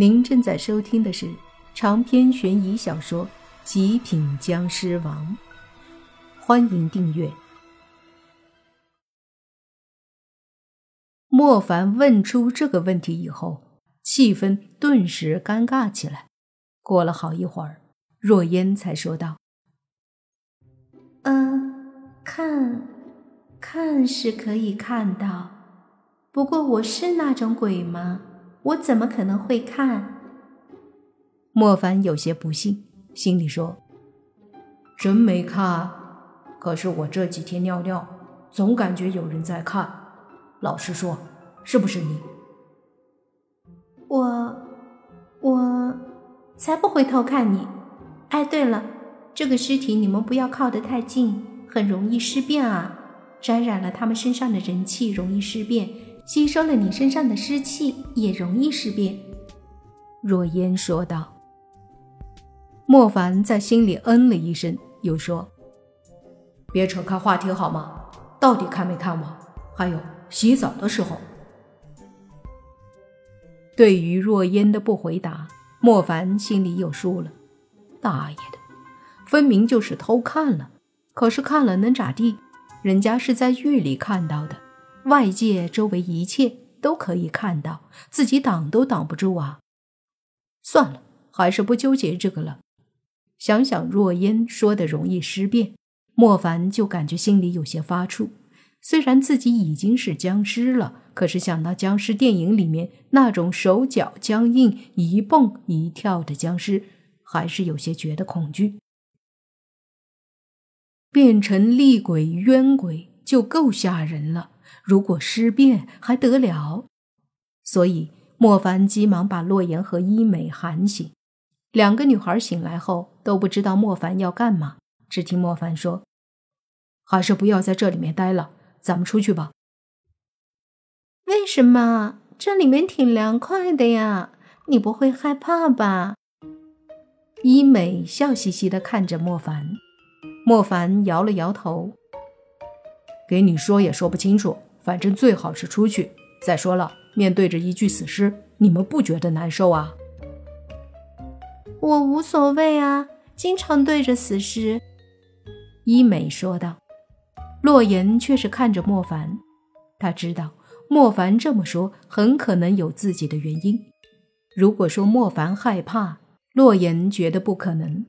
您正在收听的是长篇悬疑小说《极品僵尸王》，欢迎订阅。莫凡问出这个问题以后，气氛顿时尴尬起来。过了好一会儿，若烟才说道：“嗯，看，看是可以看到，不过我是那种鬼吗？”我怎么可能会看？莫凡有些不信，心里说：“真没看。可是我这几天尿尿，总感觉有人在看。老实说，是不是你？”我，我才不会偷看你。哎，对了，这个尸体你们不要靠得太近，很容易尸变啊！沾染了他们身上的人气，容易尸变。吸收了你身上的湿气，也容易尸变。”若烟说道。莫凡在心里嗯了一声，又说：“别扯开话题好吗？到底看没看我？还有洗澡的时候。”对于若烟的不回答，莫凡心里有数了。大爷的，分明就是偷看了，可是看了能咋地？人家是在狱里看到的。外界周围一切都可以看到，自己挡都挡不住啊！算了，还是不纠结这个了。想想若烟说的容易尸变，莫凡就感觉心里有些发怵。虽然自己已经是僵尸了，可是想到僵尸电影里面那种手脚僵硬、一蹦一跳的僵尸，还是有些觉得恐惧。变成厉鬼、冤鬼就够吓人了。如果尸变还得了？所以莫凡急忙把洛言和伊美喊醒。两个女孩醒来后都不知道莫凡要干嘛，只听莫凡说：“还是不要在这里面待了，咱们出去吧。”为什么？这里面挺凉快的呀，你不会害怕吧？伊美笑嘻嘻的看着莫凡，莫凡摇了摇头：“给你说也说不清楚。”反正最好是出去。再说了，面对着一具死尸，你们不觉得难受啊？我无所谓啊，经常对着死尸。伊美说道。洛言却是看着莫凡，他知道莫凡这么说很可能有自己的原因。如果说莫凡害怕，洛言觉得不可能，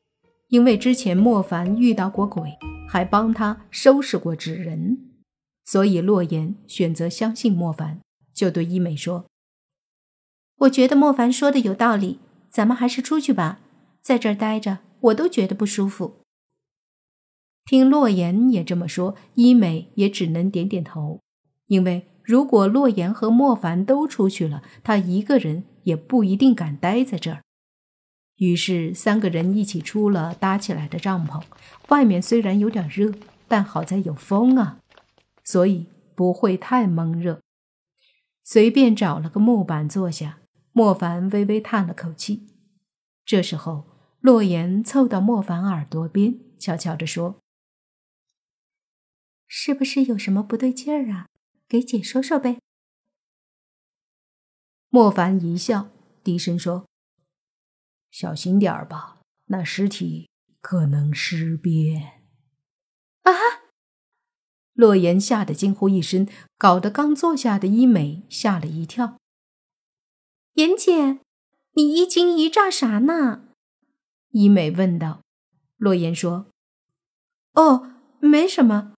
因为之前莫凡遇到过鬼，还帮他收拾过纸人。所以，洛言选择相信莫凡，就对伊美说：“我觉得莫凡说的有道理，咱们还是出去吧，在这儿待着我都觉得不舒服。”听洛言也这么说，伊美也只能点点头，因为如果洛言和莫凡都出去了，他一个人也不一定敢待在这儿。于是，三个人一起出了搭起来的帐篷。外面虽然有点热，但好在有风啊。所以不会太闷热，随便找了个木板坐下。莫凡微微叹了口气。这时候，洛言凑到莫凡耳朵边，悄悄地说：“是不是有什么不对劲儿啊？给姐说说呗。”莫凡一笑，低声说：“小心点儿吧，那尸体可能尸变。”啊！洛言吓得惊呼一声，搞得刚坐下的伊美吓了一跳。妍姐，你一惊一乍啥呢？伊美问道。洛言说：“哦，没什么。”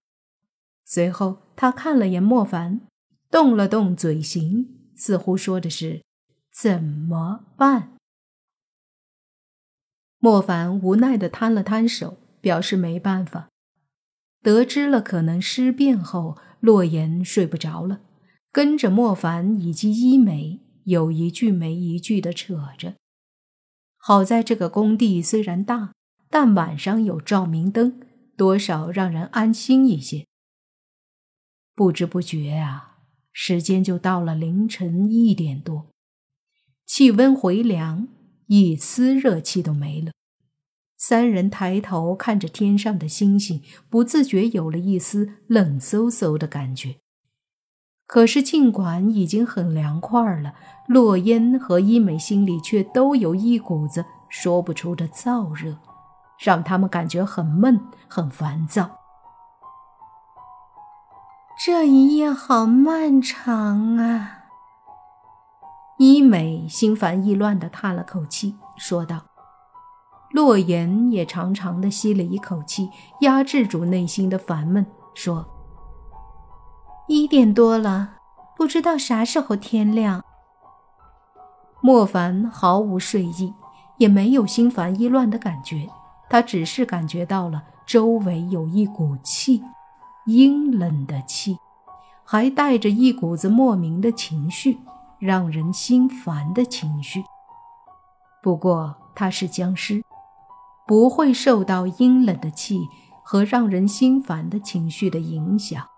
随后他看了眼莫凡，动了动嘴型，似乎说的是“怎么办”。莫凡无奈的摊了摊手，表示没办法。得知了可能尸变后，洛言睡不着了，跟着莫凡以及伊美有一句没一句的扯着。好在这个工地虽然大，但晚上有照明灯，多少让人安心一些。不知不觉啊，时间就到了凌晨一点多，气温回凉，一丝热气都没了。三人抬头看着天上的星星，不自觉有了一丝冷飕飕的感觉。可是尽管已经很凉快了，洛烟和伊美心里却都有一股子说不出的燥热，让他们感觉很闷、很烦躁。这一夜好漫长啊！伊美心烦意乱地叹了口气，说道。洛言也长长的吸了一口气，压制住内心的烦闷，说：“一点多了，不知道啥时候天亮。”莫凡毫无睡意，也没有心烦意乱的感觉，他只是感觉到了周围有一股气，阴冷的气，还带着一股子莫名的情绪，让人心烦的情绪。不过他是僵尸。不会受到阴冷的气和让人心烦的情绪的影响。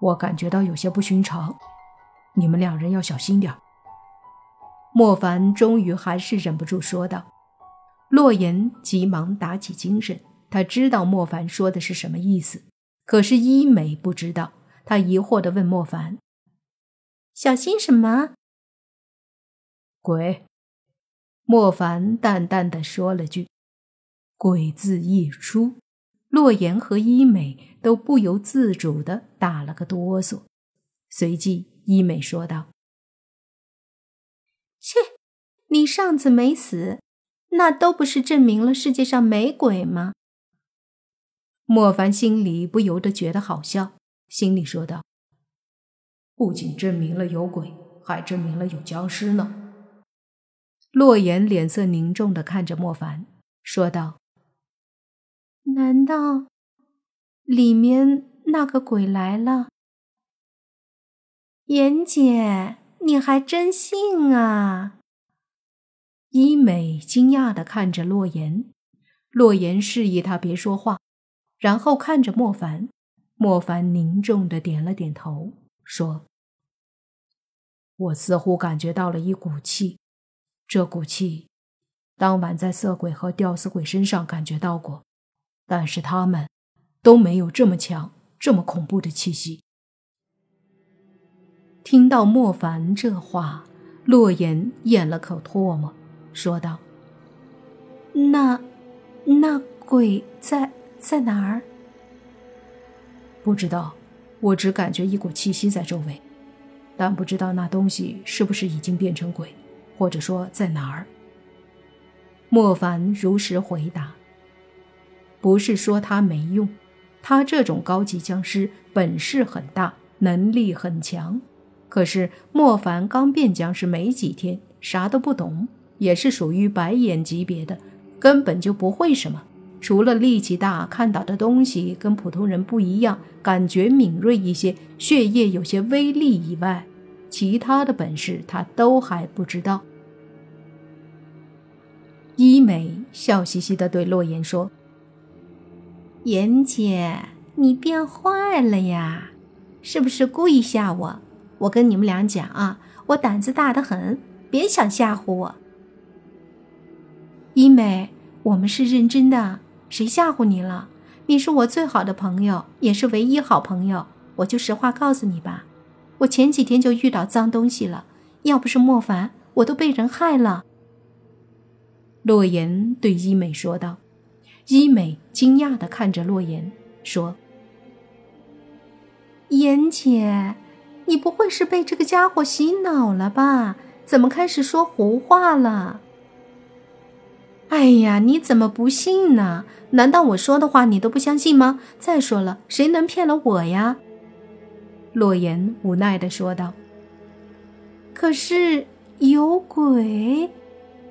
我感觉到有些不寻常，你们两人要小心点。莫凡终于还是忍不住说道。洛言急忙打起精神，他知道莫凡说的是什么意思，可是伊美不知道。他疑惑地问莫凡：“小心什么？”鬼。莫凡淡淡的说了句：“鬼”字一出，洛言和伊美都不由自主的打了个哆嗦。随即，伊美说道：“切，你上次没死，那都不是证明了世界上没鬼吗？”莫凡心里不由得觉得好笑，心里说道：“不仅证明了有鬼，还证明了有僵尸呢。”洛言脸色凝重的看着莫凡，说道：“难道里面那个鬼来了？”妍姐，你还真信啊？伊美惊讶的看着洛言，洛言示意他别说话，然后看着莫凡，莫凡凝重的点了点头，说：“我似乎感觉到了一股气。”这股气，当晚在色鬼和吊死鬼身上感觉到过，但是他们都没有这么强、这么恐怖的气息。听到莫凡这话，洛言咽了口唾沫，说道：“那那鬼在在哪儿？不知道，我只感觉一股气息在周围，但不知道那东西是不是已经变成鬼。”或者说在哪儿？莫凡如实回答。不是说他没用，他这种高级僵尸本事很大，能力很强。可是莫凡刚变僵尸没几天，啥都不懂，也是属于白眼级别的，根本就不会什么。除了力气大，看到的东西跟普通人不一样，感觉敏锐一些，血液有些威力以外。其他的本事他都还不知道。伊美笑嘻嘻的对洛言说：“妍姐，你变坏了呀？是不是故意吓我？我跟你们俩讲啊，我胆子大得很，别想吓唬我。伊美，我们是认真的，谁吓唬你了？你是我最好的朋友，也是唯一好朋友，我就实话告诉你吧。”我前几天就遇到脏东西了，要不是莫凡，我都被人害了。洛言对伊美说道。伊美惊讶的看着洛言，说：“妍姐，你不会是被这个家伙洗脑了吧？怎么开始说胡话了？”哎呀，你怎么不信呢？难道我说的话你都不相信吗？再说了，谁能骗了我呀？洛言无奈的说道：“可是有鬼，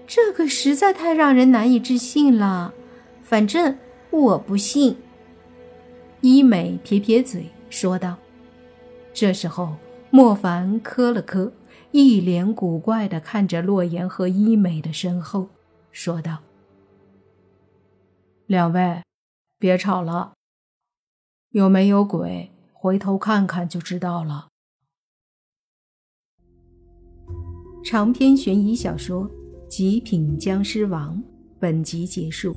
这个实在太让人难以置信了。反正我不信。”伊美撇撇嘴说道。这时候，莫凡磕了磕，一脸古怪的看着洛言和伊美的身后，说道：“两位，别吵了，有没有鬼？”回头看看就知道了。长篇悬疑小说《极品僵尸王》本集结束，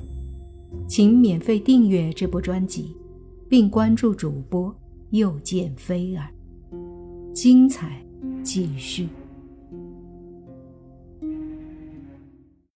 请免费订阅这部专辑，并关注主播又见菲儿。精彩继续。